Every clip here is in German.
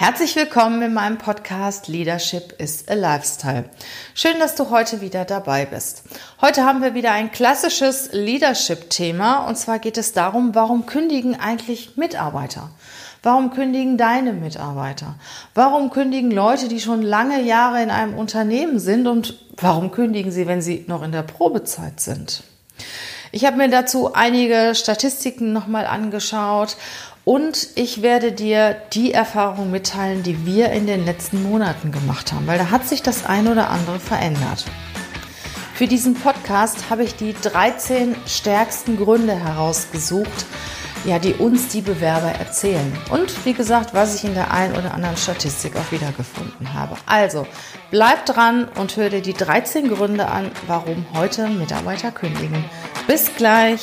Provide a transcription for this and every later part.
Herzlich willkommen in meinem Podcast Leadership is a Lifestyle. Schön, dass du heute wieder dabei bist. Heute haben wir wieder ein klassisches Leadership-Thema und zwar geht es darum, warum kündigen eigentlich Mitarbeiter? Warum kündigen deine Mitarbeiter? Warum kündigen Leute, die schon lange Jahre in einem Unternehmen sind und warum kündigen sie, wenn sie noch in der Probezeit sind? Ich habe mir dazu einige Statistiken nochmal angeschaut und ich werde dir die Erfahrung mitteilen, die wir in den letzten Monaten gemacht haben, weil da hat sich das ein oder andere verändert. Für diesen Podcast habe ich die 13 stärksten Gründe herausgesucht, ja, die uns die Bewerber erzählen. Und wie gesagt, was ich in der einen oder anderen Statistik auch wiedergefunden habe. Also, bleib dran und hör dir die 13 Gründe an, warum heute Mitarbeiter kündigen. Bis gleich!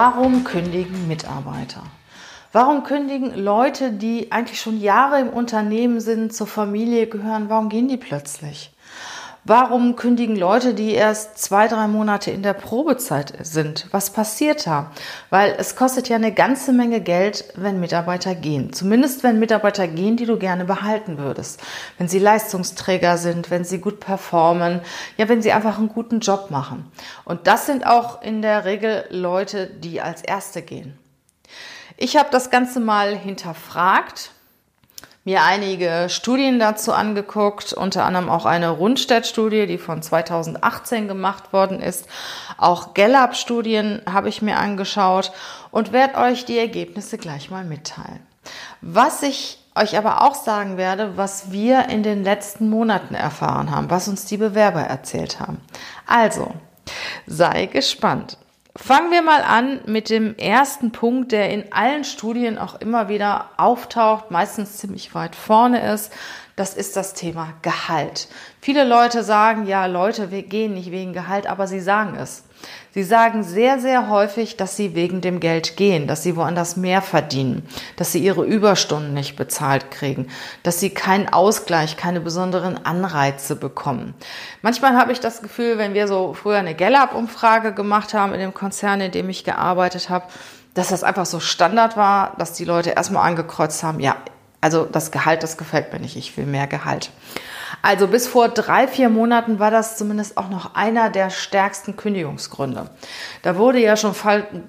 Warum kündigen Mitarbeiter? Warum kündigen Leute, die eigentlich schon Jahre im Unternehmen sind, zur Familie gehören, warum gehen die plötzlich? Warum kündigen Leute, die erst zwei, drei Monate in der Probezeit sind? Was passiert da? Weil es kostet ja eine ganze Menge Geld, wenn Mitarbeiter gehen. Zumindest wenn Mitarbeiter gehen, die du gerne behalten würdest. Wenn sie Leistungsträger sind, wenn sie gut performen, ja, wenn sie einfach einen guten Job machen. Und das sind auch in der Regel Leute, die als Erste gehen. Ich habe das Ganze mal hinterfragt mir einige Studien dazu angeguckt, unter anderem auch eine Rundstedt-Studie, die von 2018 gemacht worden ist. Auch Gallup-Studien habe ich mir angeschaut und werde euch die Ergebnisse gleich mal mitteilen. Was ich euch aber auch sagen werde, was wir in den letzten Monaten erfahren haben, was uns die Bewerber erzählt haben. Also, sei gespannt. Fangen wir mal an mit dem ersten Punkt, der in allen Studien auch immer wieder auftaucht, meistens ziemlich weit vorne ist. Das ist das Thema Gehalt. Viele Leute sagen, ja, Leute, wir gehen nicht wegen Gehalt, aber sie sagen es. Sie sagen sehr, sehr häufig, dass sie wegen dem Geld gehen, dass sie woanders mehr verdienen, dass sie ihre Überstunden nicht bezahlt kriegen, dass sie keinen Ausgleich, keine besonderen Anreize bekommen. Manchmal habe ich das Gefühl, wenn wir so früher eine Gallup-Umfrage gemacht haben in dem Konzern, in dem ich gearbeitet habe, dass das einfach so Standard war, dass die Leute erstmal angekreuzt haben, ja, also das Gehalt, das gefällt mir nicht, ich will mehr Gehalt. Also bis vor drei, vier Monaten war das zumindest auch noch einer der stärksten Kündigungsgründe. Da wurde ja schon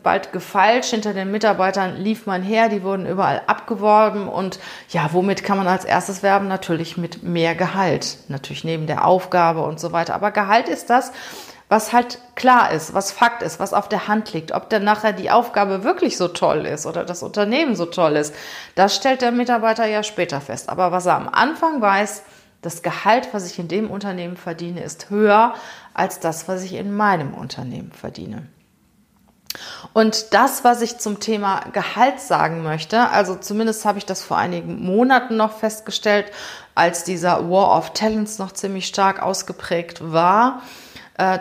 bald gefeilscht, hinter den Mitarbeitern lief man her, die wurden überall abgeworben und ja, womit kann man als erstes werben? Natürlich mit mehr Gehalt, natürlich neben der Aufgabe und so weiter. Aber Gehalt ist das, was halt klar ist, was Fakt ist, was auf der Hand liegt. Ob dann nachher die Aufgabe wirklich so toll ist oder das Unternehmen so toll ist, das stellt der Mitarbeiter ja später fest. Aber was er am Anfang weiß, das Gehalt, was ich in dem Unternehmen verdiene, ist höher als das, was ich in meinem Unternehmen verdiene. Und das, was ich zum Thema Gehalt sagen möchte, also zumindest habe ich das vor einigen Monaten noch festgestellt, als dieser War of Talents noch ziemlich stark ausgeprägt war,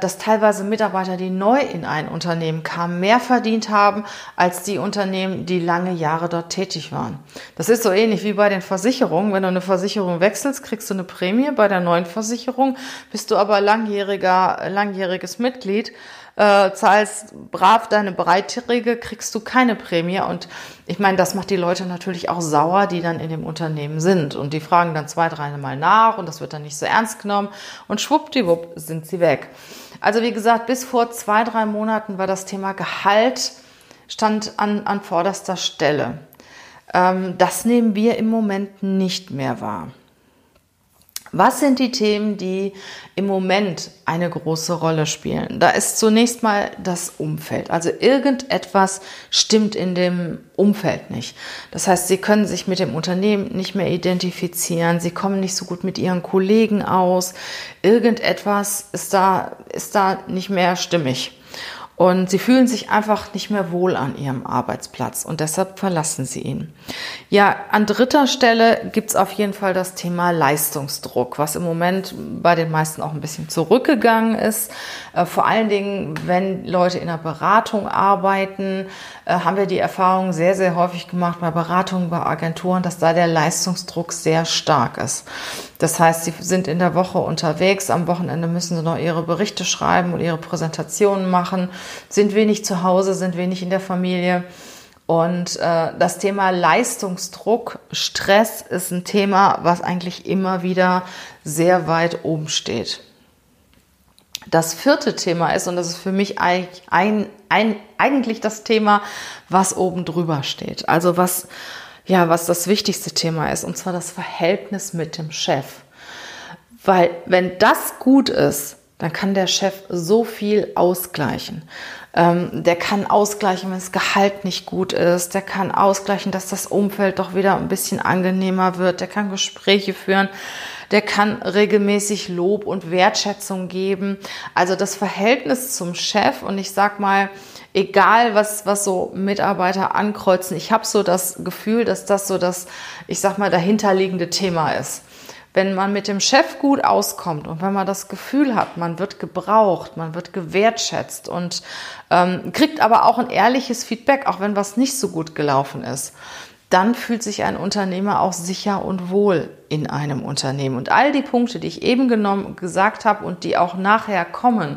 dass teilweise Mitarbeiter, die neu in ein Unternehmen kamen, mehr verdient haben als die Unternehmen, die lange Jahre dort tätig waren. Das ist so ähnlich wie bei den Versicherungen. Wenn du eine Versicherung wechselst, kriegst du eine Prämie. Bei der neuen Versicherung bist du aber langjähriger, langjähriges Mitglied äh, zahlst brav deine Beiträge, kriegst du keine Prämie. Und ich meine, das macht die Leute natürlich auch sauer, die dann in dem Unternehmen sind. Und die fragen dann zwei, dreimal nach und das wird dann nicht so ernst genommen. Und schwuppdiwupp sind sie weg. Also wie gesagt, bis vor zwei, drei Monaten war das Thema Gehalt stand an, an vorderster Stelle. Ähm, das nehmen wir im Moment nicht mehr wahr. Was sind die Themen, die im Moment eine große Rolle spielen? Da ist zunächst mal das Umfeld. Also irgendetwas stimmt in dem Umfeld nicht. Das heißt, Sie können sich mit dem Unternehmen nicht mehr identifizieren. Sie kommen nicht so gut mit Ihren Kollegen aus. Irgendetwas ist da, ist da nicht mehr stimmig. Und sie fühlen sich einfach nicht mehr wohl an ihrem Arbeitsplatz und deshalb verlassen sie ihn. Ja, an dritter Stelle gibt's auf jeden Fall das Thema Leistungsdruck, was im Moment bei den meisten auch ein bisschen zurückgegangen ist. Äh, vor allen Dingen, wenn Leute in der Beratung arbeiten, äh, haben wir die Erfahrung sehr, sehr häufig gemacht bei Beratungen, bei Agenturen, dass da der Leistungsdruck sehr stark ist. Das heißt, sie sind in der Woche unterwegs, am Wochenende müssen sie noch ihre Berichte schreiben und ihre Präsentationen machen, sind wenig zu Hause, sind wenig in der Familie. Und äh, das Thema Leistungsdruck, Stress ist ein Thema, was eigentlich immer wieder sehr weit oben steht. Das vierte Thema ist, und das ist für mich ein, ein, ein, eigentlich das Thema, was oben drüber steht. Also was ja, was das wichtigste Thema ist, und zwar das Verhältnis mit dem Chef. Weil wenn das gut ist, dann kann der Chef so viel ausgleichen. Ähm, der kann ausgleichen, wenn das Gehalt nicht gut ist. Der kann ausgleichen, dass das Umfeld doch wieder ein bisschen angenehmer wird. Der kann Gespräche führen. Der kann regelmäßig Lob und Wertschätzung geben. Also das Verhältnis zum Chef und ich sag mal, egal was, was so Mitarbeiter ankreuzen, ich habe so das Gefühl, dass das so das, ich sag mal, dahinterliegende Thema ist. Wenn man mit dem Chef gut auskommt und wenn man das Gefühl hat, man wird gebraucht, man wird gewertschätzt und ähm, kriegt aber auch ein ehrliches Feedback, auch wenn was nicht so gut gelaufen ist, dann fühlt sich ein Unternehmer auch sicher und wohl in einem Unternehmen. Und all die Punkte, die ich eben genommen, gesagt habe und die auch nachher kommen,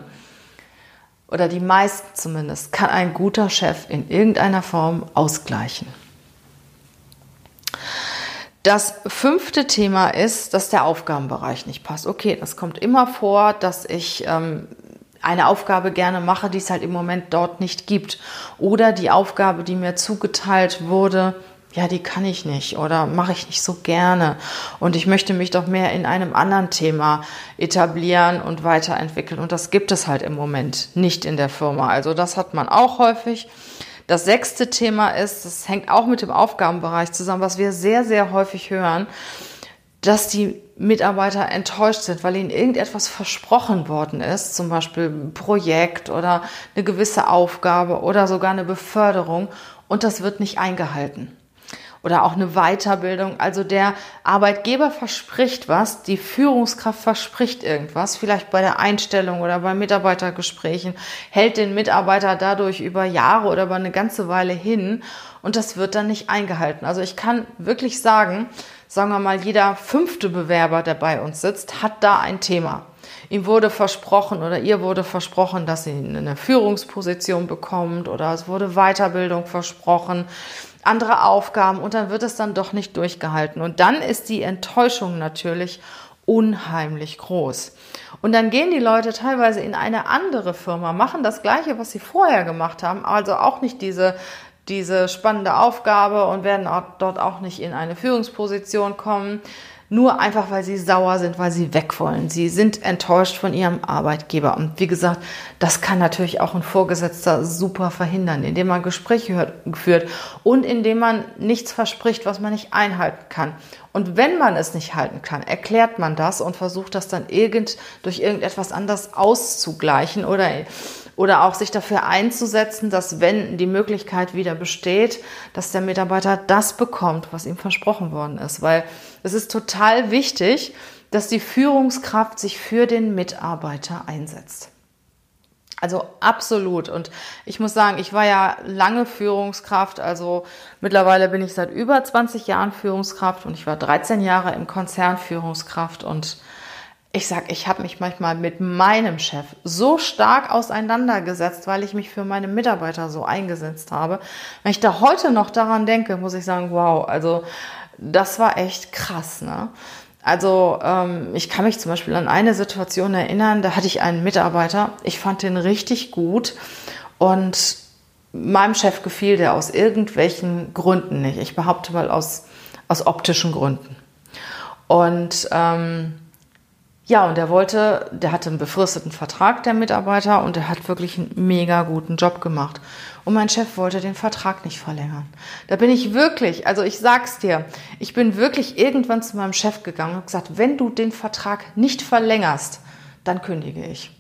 oder die meisten zumindest, kann ein guter Chef in irgendeiner Form ausgleichen. Das fünfte Thema ist, dass der Aufgabenbereich nicht passt. Okay, das kommt immer vor, dass ich ähm, eine Aufgabe gerne mache, die es halt im Moment dort nicht gibt. Oder die Aufgabe, die mir zugeteilt wurde, ja, die kann ich nicht oder mache ich nicht so gerne. Und ich möchte mich doch mehr in einem anderen Thema etablieren und weiterentwickeln. Und das gibt es halt im Moment nicht in der Firma. Also das hat man auch häufig. Das sechste Thema ist, das hängt auch mit dem Aufgabenbereich zusammen, was wir sehr, sehr häufig hören, dass die Mitarbeiter enttäuscht sind, weil ihnen irgendetwas versprochen worden ist, zum Beispiel ein Projekt oder eine gewisse Aufgabe oder sogar eine Beförderung und das wird nicht eingehalten oder auch eine Weiterbildung. Also der Arbeitgeber verspricht was, die Führungskraft verspricht irgendwas, vielleicht bei der Einstellung oder bei Mitarbeitergesprächen, hält den Mitarbeiter dadurch über Jahre oder über eine ganze Weile hin und das wird dann nicht eingehalten. Also ich kann wirklich sagen, sagen wir mal, jeder fünfte Bewerber, der bei uns sitzt, hat da ein Thema. Ihm wurde versprochen oder ihr wurde versprochen, dass sie eine Führungsposition bekommt oder es wurde Weiterbildung versprochen andere Aufgaben und dann wird es dann doch nicht durchgehalten. Und dann ist die Enttäuschung natürlich unheimlich groß. Und dann gehen die Leute teilweise in eine andere Firma, machen das Gleiche, was sie vorher gemacht haben, also auch nicht diese, diese spannende Aufgabe und werden auch dort auch nicht in eine Führungsposition kommen, nur einfach, weil sie sauer sind, weil sie weg wollen. Sie sind enttäuscht von ihrem Arbeitgeber. Und wie gesagt, das kann natürlich auch ein Vorgesetzter super verhindern, indem man Gespräche führt und indem man nichts verspricht, was man nicht einhalten kann. Und wenn man es nicht halten kann, erklärt man das und versucht das dann irgend, durch irgendetwas anders auszugleichen oder oder auch sich dafür einzusetzen, dass wenn die Möglichkeit wieder besteht, dass der Mitarbeiter das bekommt, was ihm versprochen worden ist. Weil es ist total wichtig, dass die Führungskraft sich für den Mitarbeiter einsetzt. Also absolut. Und ich muss sagen, ich war ja lange Führungskraft. Also mittlerweile bin ich seit über 20 Jahren Führungskraft und ich war 13 Jahre im Konzern Führungskraft und ich sag, ich habe mich manchmal mit meinem Chef so stark auseinandergesetzt, weil ich mich für meine Mitarbeiter so eingesetzt habe. Wenn ich da heute noch daran denke, muss ich sagen, wow, also das war echt krass. Ne? Also ähm, ich kann mich zum Beispiel an eine Situation erinnern, da hatte ich einen Mitarbeiter, ich fand den richtig gut und meinem Chef gefiel der aus irgendwelchen Gründen nicht. Ich behaupte mal aus, aus optischen Gründen. Und ähm, Ja, und der wollte, der hatte einen befristeten Vertrag, der Mitarbeiter, und er hat wirklich einen mega guten Job gemacht. Und mein Chef wollte den Vertrag nicht verlängern. Da bin ich wirklich, also ich sag's dir, ich bin wirklich irgendwann zu meinem Chef gegangen und gesagt, wenn du den Vertrag nicht verlängerst, dann kündige ich.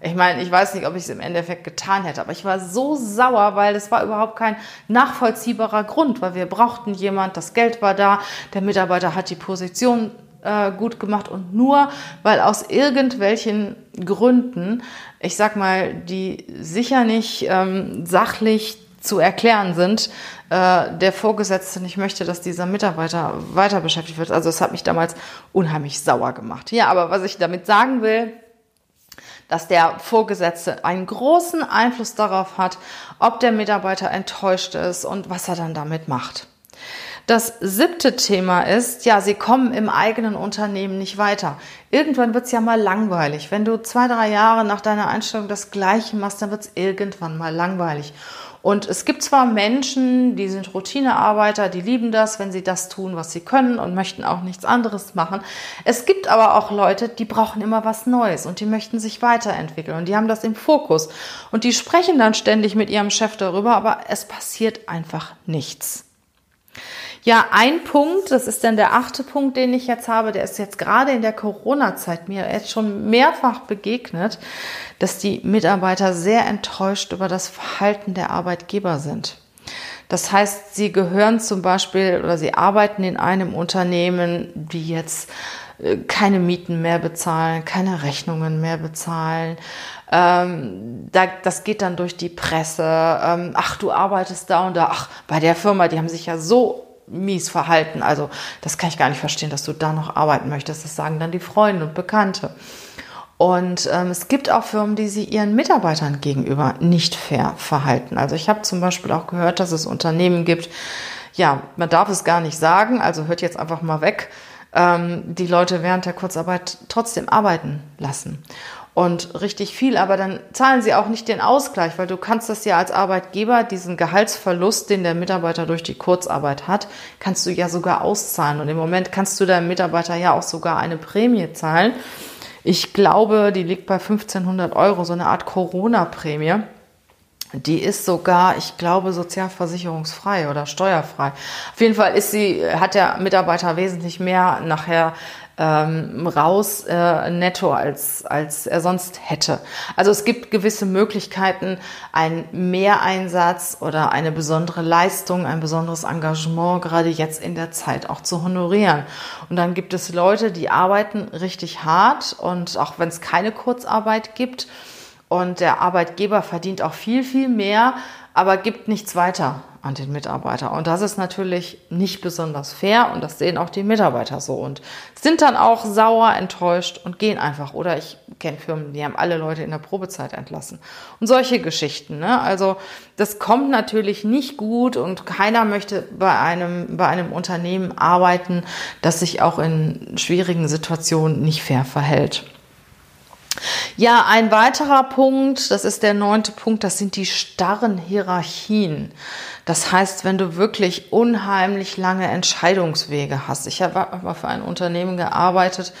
Ich meine, ich weiß nicht, ob ich es im Endeffekt getan hätte, aber ich war so sauer, weil es war überhaupt kein nachvollziehbarer Grund, weil wir brauchten jemand, das Geld war da, der Mitarbeiter hat die Position äh, gut gemacht und nur weil aus irgendwelchen Gründen, ich sag mal, die sicher nicht ähm, sachlich zu erklären sind, äh, der Vorgesetzte nicht möchte, dass dieser Mitarbeiter weiter beschäftigt wird. Also es hat mich damals unheimlich sauer gemacht. Ja, aber was ich damit sagen will, dass der Vorgesetzte einen großen Einfluss darauf hat, ob der Mitarbeiter enttäuscht ist und was er dann damit macht. Das siebte Thema ist, ja, sie kommen im eigenen Unternehmen nicht weiter. Irgendwann wird es ja mal langweilig. Wenn du zwei, drei Jahre nach deiner Einstellung das Gleiche machst, dann wird es irgendwann mal langweilig. Und es gibt zwar Menschen, die sind Routinearbeiter, die lieben das, wenn sie das tun, was sie können und möchten auch nichts anderes machen. Es gibt aber auch Leute, die brauchen immer was Neues und die möchten sich weiterentwickeln und die haben das im Fokus. Und die sprechen dann ständig mit ihrem Chef darüber, aber es passiert einfach nichts. Ja, ein Punkt, das ist dann der achte Punkt, den ich jetzt habe, der ist jetzt gerade in der Corona-Zeit mir jetzt schon mehrfach begegnet, dass die Mitarbeiter sehr enttäuscht über das Verhalten der Arbeitgeber sind. Das heißt, sie gehören zum Beispiel oder sie arbeiten in einem Unternehmen, die jetzt äh, keine Mieten mehr bezahlen, keine Rechnungen mehr bezahlen. Ähm, da, das geht dann durch die Presse. Ähm, ach, du arbeitest da und da. Ach, bei der Firma, die haben sich ja so mies verhalten. Also das kann ich gar nicht verstehen, dass du da noch arbeiten möchtest. Das sagen dann die Freunde und Bekannte. Und ähm, es gibt auch Firmen, die sich ihren Mitarbeitern gegenüber nicht fair verhalten. Also ich habe zum Beispiel auch gehört, dass es Unternehmen gibt, ja, man darf es gar nicht sagen, also hört jetzt einfach mal weg, ähm, die Leute während der Kurzarbeit trotzdem arbeiten lassen und richtig viel, aber dann zahlen sie auch nicht den Ausgleich, weil du kannst das ja als Arbeitgeber, diesen Gehaltsverlust, den der Mitarbeiter durch die Kurzarbeit hat, kannst du ja sogar auszahlen. Und im Moment kannst du deinem Mitarbeiter ja auch sogar eine Prämie zahlen. Ich glaube, die liegt bei 1500 Euro, so eine Art Corona-Prämie. Die ist sogar, ich glaube, sozialversicherungsfrei oder steuerfrei. Auf jeden Fall ist sie, hat der Mitarbeiter wesentlich mehr nachher ähm, raus äh, netto, als, als er sonst hätte. Also es gibt gewisse Möglichkeiten, einen Mehreinsatz oder eine besondere Leistung, ein besonderes Engagement gerade jetzt in der Zeit auch zu honorieren. Und dann gibt es Leute, die arbeiten richtig hart und auch wenn es keine Kurzarbeit gibt und der Arbeitgeber verdient auch viel, viel mehr, aber gibt nichts weiter an den Mitarbeiter. Und das ist natürlich nicht besonders fair und das sehen auch die Mitarbeiter so und sind dann auch sauer, enttäuscht und gehen einfach. Oder ich kenne Firmen, die haben alle Leute in der Probezeit entlassen. Und solche Geschichten. Ne? Also das kommt natürlich nicht gut und keiner möchte bei einem, bei einem Unternehmen arbeiten, das sich auch in schwierigen Situationen nicht fair verhält. Ja, ein weiterer Punkt, das ist der neunte Punkt, das sind die starren Hierarchien. Das heißt, wenn du wirklich unheimlich lange Entscheidungswege hast. Ich habe mal für ein Unternehmen gearbeitet,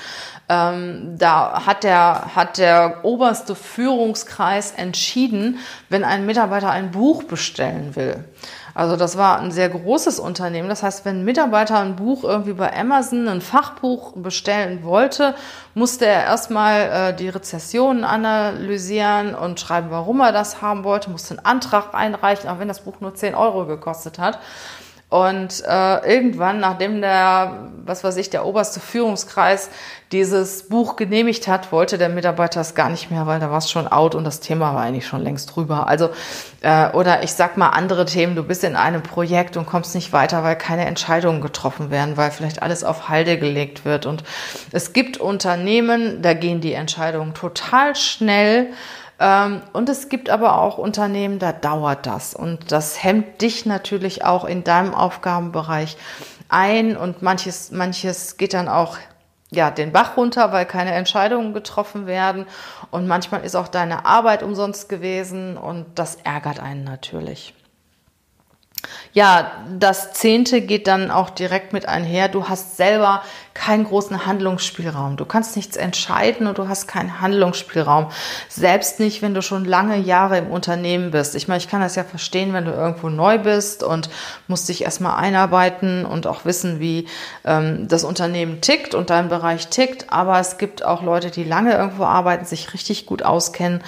ähm, da hat der, hat der oberste Führungskreis entschieden, wenn ein Mitarbeiter ein Buch bestellen will. Also das war ein sehr großes Unternehmen. Das heißt, wenn ein Mitarbeiter ein Buch irgendwie bei Amazon, ein Fachbuch bestellen wollte, musste er erstmal äh, die Rezessionen analysieren und schreiben, warum er das haben wollte, musste einen Antrag einreichen, auch wenn das Buch nur 10 Euro gekostet hat. Und äh, irgendwann, nachdem der, was weiß ich, der oberste Führungskreis dieses Buch genehmigt hat, wollte der Mitarbeiter es gar nicht mehr, weil da war es schon out und das Thema war eigentlich schon längst drüber. Also, äh, oder ich sag mal andere Themen, du bist in einem Projekt und kommst nicht weiter, weil keine Entscheidungen getroffen werden, weil vielleicht alles auf Halde gelegt wird. Und es gibt Unternehmen, da gehen die Entscheidungen total schnell und es gibt aber auch Unternehmen, da dauert das. Und das hemmt dich natürlich auch in deinem Aufgabenbereich ein. Und manches, manches geht dann auch ja, den Bach runter, weil keine Entscheidungen getroffen werden. Und manchmal ist auch deine Arbeit umsonst gewesen und das ärgert einen natürlich. Ja, das Zehnte geht dann auch direkt mit einher. Du hast selber keinen großen Handlungsspielraum. Du kannst nichts entscheiden und du hast keinen Handlungsspielraum. Selbst nicht, wenn du schon lange Jahre im Unternehmen bist. Ich meine, ich kann das ja verstehen, wenn du irgendwo neu bist und musst dich erstmal einarbeiten und auch wissen, wie ähm, das Unternehmen tickt und dein Bereich tickt. Aber es gibt auch Leute, die lange irgendwo arbeiten, sich richtig gut auskennen.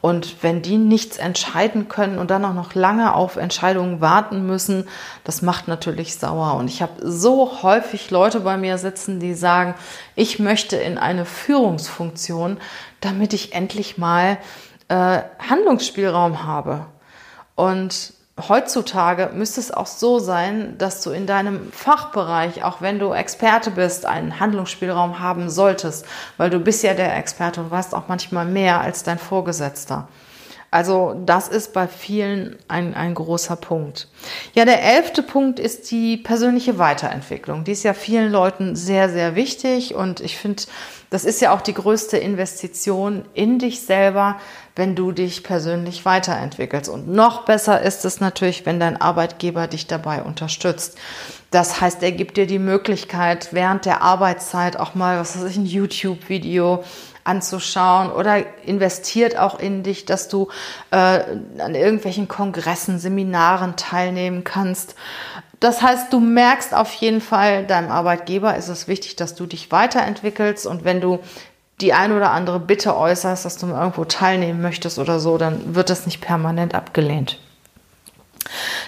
Und wenn die nichts entscheiden können und dann auch noch lange auf Entscheidungen warten müssen, das macht natürlich sauer. Und ich habe so häufig Leute bei mir sitzen, die sagen, ich möchte in eine Führungsfunktion, damit ich endlich mal äh, Handlungsspielraum habe. Und heutzutage müsste es auch so sein, dass du in deinem Fachbereich, auch wenn du Experte bist, einen Handlungsspielraum haben solltest, weil du bist ja der Experte und weißt auch manchmal mehr als dein Vorgesetzter. Also das ist bei vielen ein, ein großer Punkt. Ja, der elfte Punkt ist die persönliche Weiterentwicklung. Die ist ja vielen Leuten sehr, sehr wichtig und ich finde, das ist ja auch die größte Investition in dich selber, wenn du dich persönlich weiterentwickelst. Und noch besser ist es natürlich, wenn dein Arbeitgeber dich dabei unterstützt. Das heißt, er gibt dir die Möglichkeit, während der Arbeitszeit auch mal, was weiß ich, ein YouTube-Video anzuschauen oder investiert auch in dich, dass du äh, an irgendwelchen Kongressen, Seminaren teilnehmen kannst. Das heißt, du merkst auf jeden Fall, deinem Arbeitgeber ist es wichtig, dass du dich weiterentwickelst und wenn du die ein oder andere Bitte äußerst, dass du irgendwo teilnehmen möchtest oder so, dann wird das nicht permanent abgelehnt.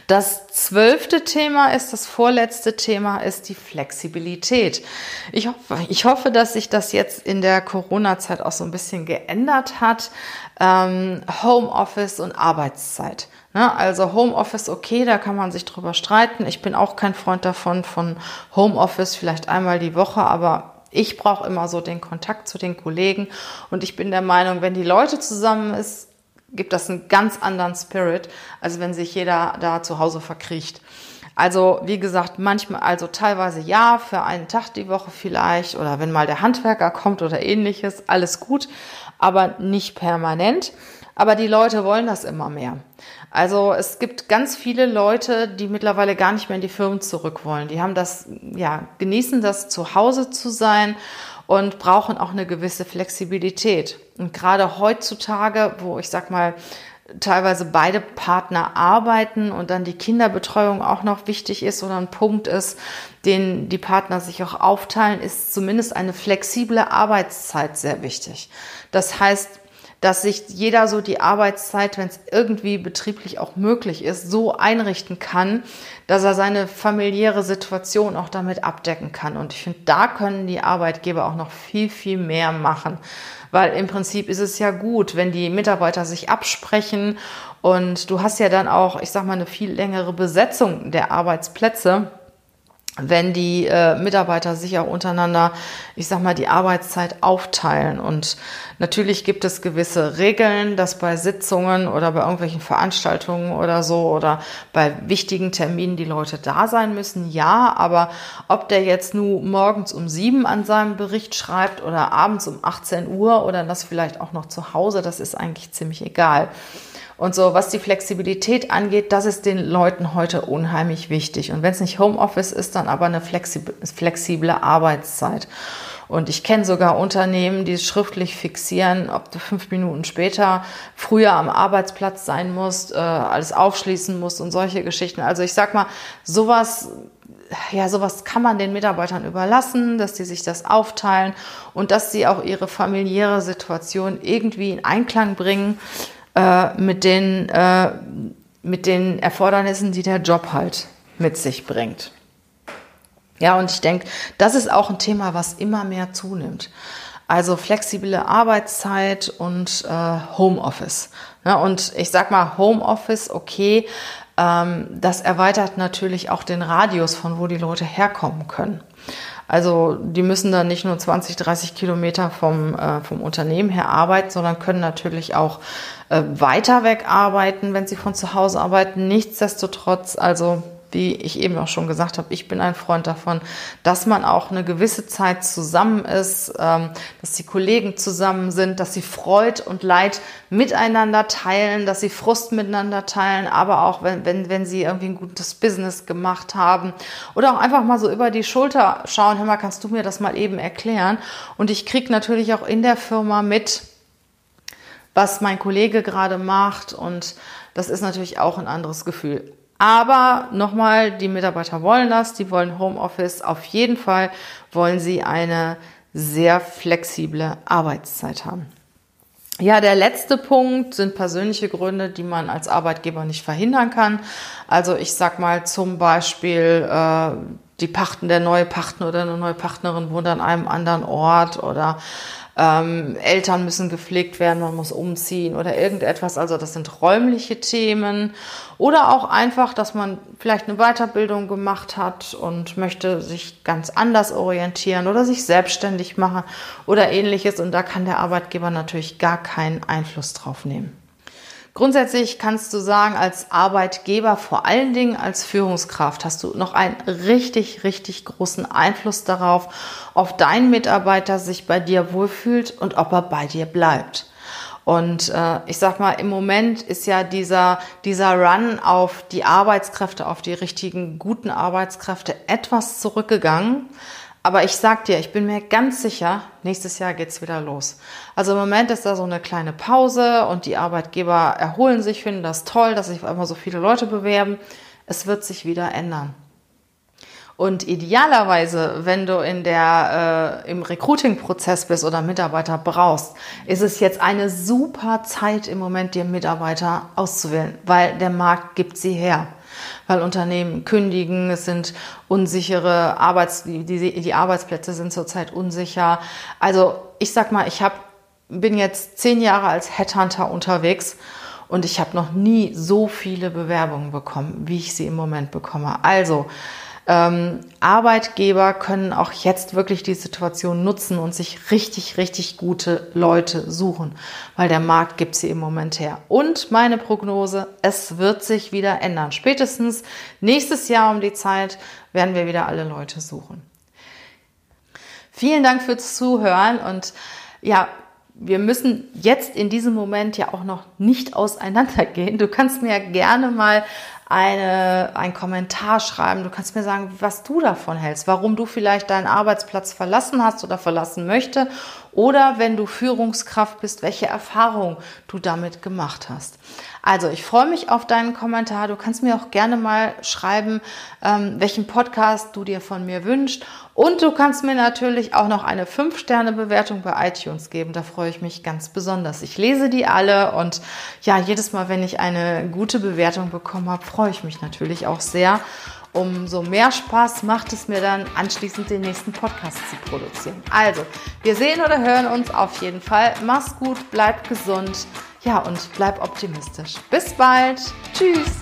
Das zwölfte Thema ist, das vorletzte Thema ist die Flexibilität. Ich hoffe, ich hoffe, dass sich das jetzt in der Corona-Zeit auch so ein bisschen geändert hat. Ähm, Homeoffice und Arbeitszeit. Ne? Also Homeoffice, okay, da kann man sich drüber streiten. Ich bin auch kein Freund davon, von Homeoffice vielleicht einmal die Woche, aber ich brauche immer so den Kontakt zu den Kollegen und ich bin der Meinung, wenn die Leute zusammen ist, gibt das einen ganz anderen Spirit, als wenn sich jeder da zu Hause verkriecht. Also, wie gesagt, manchmal, also teilweise ja, für einen Tag die Woche vielleicht oder wenn mal der Handwerker kommt oder ähnliches, alles gut, aber nicht permanent. Aber die Leute wollen das immer mehr. Also es gibt ganz viele Leute, die mittlerweile gar nicht mehr in die Firmen zurück wollen. Die haben das, ja, genießen das zu Hause zu sein und brauchen auch eine gewisse Flexibilität. Und gerade heutzutage, wo ich sag mal, teilweise beide Partner arbeiten und dann die Kinderbetreuung auch noch wichtig ist oder ein Punkt ist, den die Partner sich auch aufteilen, ist zumindest eine flexible Arbeitszeit sehr wichtig. Das heißt, dass sich jeder so die Arbeitszeit, wenn es irgendwie betrieblich auch möglich ist, so einrichten kann, dass er seine familiäre Situation auch damit abdecken kann. Und ich finde, da können die Arbeitgeber auch noch viel, viel mehr machen. Weil im Prinzip ist es ja gut, wenn die Mitarbeiter sich absprechen und du hast ja dann auch, ich sag mal, eine viel längere Besetzung der Arbeitsplätze wenn die äh, Mitarbeiter sich auch untereinander, ich sag mal, die Arbeitszeit aufteilen. Und natürlich gibt es gewisse Regeln, dass bei Sitzungen oder bei irgendwelchen Veranstaltungen oder so oder bei wichtigen Terminen die Leute da sein müssen. Ja, aber ob der jetzt nur morgens um sieben an seinem Bericht schreibt oder abends um 18 Uhr oder das vielleicht auch noch zu Hause, das ist eigentlich ziemlich egal. Und so, was die Flexibilität angeht, das ist den Leuten heute unheimlich wichtig. Und wenn es nicht Homeoffice ist, dann aber eine flexible Arbeitszeit. Und ich kenne sogar Unternehmen, die schriftlich fixieren, ob du fünf Minuten später früher am Arbeitsplatz sein musst, äh, alles aufschließen musst und solche Geschichten. Also ich sag mal, sowas ja, sowas kann man den Mitarbeitern überlassen, dass die sich das aufteilen und dass sie auch ihre familiäre Situation irgendwie in Einklang bringen äh, mit, den, äh, mit den Erfordernissen, die der Job halt mit sich bringt. Ja, und ich denke, das ist auch ein Thema, was immer mehr zunimmt. Also flexible Arbeitszeit und äh, Homeoffice. Ja, und ich sag mal, Homeoffice, okay, ähm, das erweitert natürlich auch den Radius, von wo die Leute herkommen können. Also die müssen dann nicht nur 20, 30 Kilometer vom, äh, vom Unternehmen her arbeiten, sondern können natürlich auch äh, weiter weg arbeiten, wenn sie von zu Hause arbeiten. Nichtsdestotrotz, also wie ich eben auch schon gesagt habe, ich bin ein Freund davon, dass man auch eine gewisse Zeit zusammen ist, ähm, dass die Kollegen zusammen sind, dass sie Freud und Leid miteinander teilen, dass sie Frust miteinander teilen, aber auch wenn, wenn, wenn sie irgendwie ein gutes Business gemacht haben oder auch einfach mal so über die Schulter schauen, hör mal, kannst du mir das mal eben erklären? Und ich kriege natürlich auch in der Firma mit, was mein Kollege gerade macht und das ist natürlich auch ein anderes Gefühl. Aber nochmal, die Mitarbeiter wollen das, die wollen Homeoffice. Auf jeden Fall wollen sie eine sehr flexible Arbeitszeit haben. Ja, der letzte Punkt sind persönliche Gründe, die man als Arbeitgeber nicht verhindern kann. Also ich sag mal zum Beispiel äh, die Pachten, der neue Partner oder eine neue Partnerin wohnt an einem anderen Ort oder ähm, Eltern müssen gepflegt werden, man muss umziehen oder irgendetwas. Also das sind räumliche Themen. Oder auch einfach, dass man vielleicht eine Weiterbildung gemacht hat und möchte sich ganz anders orientieren oder sich selbstständig machen oder ähnliches. Und da kann der Arbeitgeber natürlich gar keinen Einfluss drauf nehmen. Grundsätzlich kannst du sagen, als Arbeitgeber, vor allen Dingen als Führungskraft, hast du noch einen richtig, richtig großen Einfluss darauf, ob dein Mitarbeiter sich bei dir wohlfühlt und ob er bei dir bleibt. Und äh, ich sag mal, im Moment ist ja dieser, dieser Run auf die Arbeitskräfte, auf die richtigen, guten Arbeitskräfte etwas zurückgegangen. Aber ich sag dir, ich bin mir ganz sicher, nächstes Jahr geht's wieder los. Also im Moment ist da so eine kleine Pause und die Arbeitgeber erholen sich, finden das toll, dass sich immer so viele Leute bewerben. Es wird sich wieder ändern. Und idealerweise, wenn du in der, äh, im Recruiting-Prozess bist oder Mitarbeiter brauchst, ist es jetzt eine super Zeit im Moment, dir Mitarbeiter auszuwählen, weil der Markt gibt sie her weil Unternehmen kündigen, es sind unsichere Arbeits, die, die, die Arbeitsplätze sind zurzeit unsicher. Also ich sag mal, ich hab, bin jetzt zehn Jahre als Headhunter unterwegs und ich habe noch nie so viele Bewerbungen bekommen, wie ich sie im Moment bekomme. Also ähm, Arbeitgeber können auch jetzt wirklich die Situation nutzen und sich richtig, richtig gute Leute suchen, weil der Markt gibt sie im Moment her. Und meine Prognose, es wird sich wieder ändern. Spätestens nächstes Jahr um die Zeit werden wir wieder alle Leute suchen. Vielen Dank fürs Zuhören und ja, wir müssen jetzt in diesem Moment ja auch noch nicht auseinandergehen. Du kannst mir gerne mal eine, einen Kommentar schreiben. Du kannst mir sagen, was du davon hältst, warum du vielleicht deinen Arbeitsplatz verlassen hast oder verlassen möchte oder wenn du Führungskraft bist, welche Erfahrungen du damit gemacht hast. Also ich freue mich auf deinen Kommentar. Du kannst mir auch gerne mal schreiben, ähm, welchen Podcast du dir von mir wünschst. Und du kannst mir natürlich auch noch eine 5-Sterne-Bewertung bei iTunes geben. Da freue ich mich ganz besonders. Ich lese die alle und ja, jedes Mal, wenn ich eine gute Bewertung bekommen habe, freue ich mich natürlich auch sehr. Umso mehr Spaß macht es mir dann, anschließend den nächsten Podcast zu produzieren. Also, wir sehen oder hören uns auf jeden Fall. Mach's gut, bleib gesund. Ja, und bleib optimistisch. Bis bald. Tschüss.